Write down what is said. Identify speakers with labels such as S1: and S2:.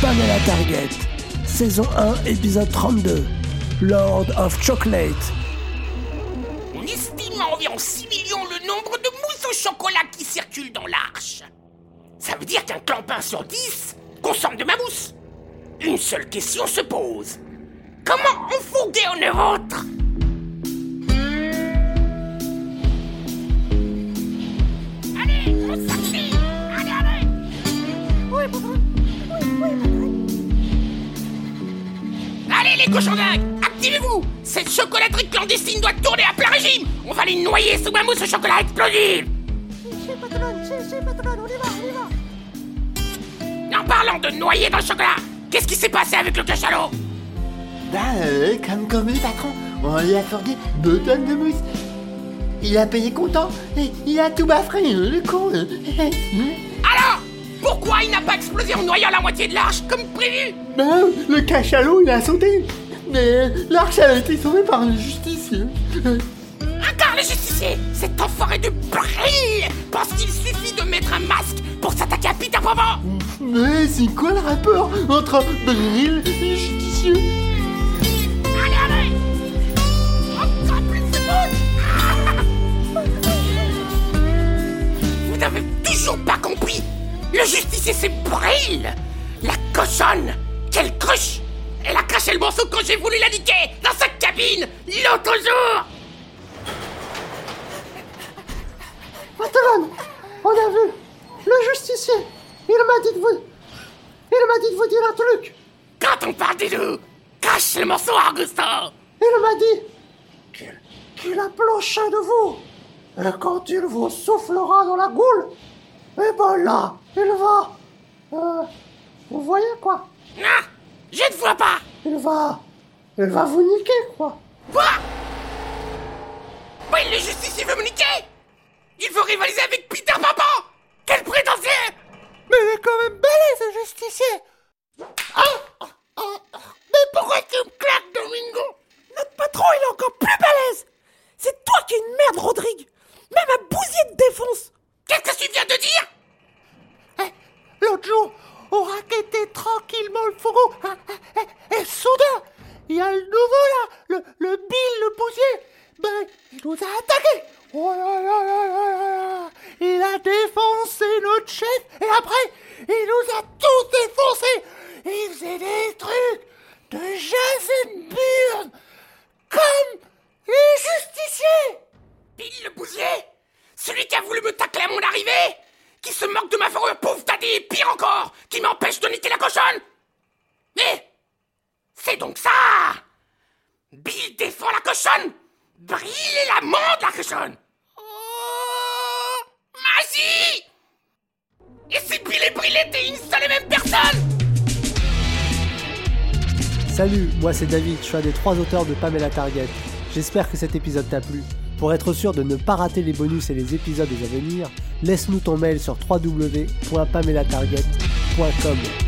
S1: Pamela Target, saison 1, épisode 32, Lord of Chocolate.
S2: On estime à environ 6 millions le nombre de mousses au chocolat qui circulent dans l'arche. Ça veut dire qu'un clampin sur 10 consomme de ma mousse. Une seule question se pose. Comment en fourguer en Allez, les cochons dingues Activez-vous Cette chocolaterie clandestine doit tourner à plein régime On va les noyer sous ma mousse au chocolat explosive
S3: on y va, on y va.
S2: En parlant de noyer dans le chocolat, qu'est-ce qui s'est passé avec le cachalot?
S4: Bah, euh, comme le patron, on lui a fourgué deux tonnes de mousse. Il a payé content et il a tout baffré, hein, le con.
S2: Pourquoi il n'a pas explosé en noyant la moitié de l'arche comme prévu
S4: bah, le cachalot, il a sauté. Mais l'arche a été sauvée par un justicier.
S2: Encore le justicier Cet enfoiré de brille pense qu'il suffit de mettre un masque pour s'attaquer à Peter Pan
S4: Mais c'est quoi le rapport entre Brill et justicier?
S2: C'est Brill La cochonne Quelle cruche Elle a craché le morceau quand j'ai voulu la niquer Dans sa cabine L'autre jour
S3: Patron, on a vu. Le justicier, il m'a dit de vous. Il m'a dit de vous dire un truc.
S2: Quand on parle des deux, cache le morceau, Augusto
S3: Il m'a dit qu'il qu'il a planché de vous. Et quand il vous soufflera dans la goule, eh ben là, il va. Euh, vous voyez quoi?
S2: Ah Je ne vois pas.
S3: Il va. Il va vous niquer, quoi.
S2: Quoi? Oui, le justicier veut me niquer. Il veut rivaliser avec Peter Papa Quel prétentieux.
S3: Mais il est quand même balèze, ce justicier.
S2: Oh Mais pourquoi tu me claques, Domingo
S3: Notre patron, il est encore plus balèze C'est toi qui es une merde, Rodrigue Même un bousier te défonce
S2: Qu'est-ce que tu viens de dire
S3: Eh, L'autre jour, on raquettait tranquillement le fourreau. Ah, ah, ah, Et soudain, il y a le nouveau là, le, le Bill, le bousier. Ben, il nous a attaqués. Oh là là là là là. Il a défoncé notre chef. Et après, il nous a tous défoncés. Il faisait des trucs de Jason Bourne. Comme les justiciers.
S2: Bill le bousier Celui qui a voulu me tacler à mon arrivée Qui se moque de ma fourrure, pauvre daddy, et pire encore Qui m'empêche de niquer la cochonne Mais C'est donc ça Bill défend la cochonne Brill est l'amant de la cochonne Oh Magie Et si Bill et Brill étaient une seule et même personne
S1: Salut, moi c'est David, je suis un des trois auteurs de Pamela Target. J'espère que cet épisode t'a plu. Pour être sûr de ne pas rater les bonus et les épisodes à venir, laisse-nous ton mail sur www.pamelatarget.com.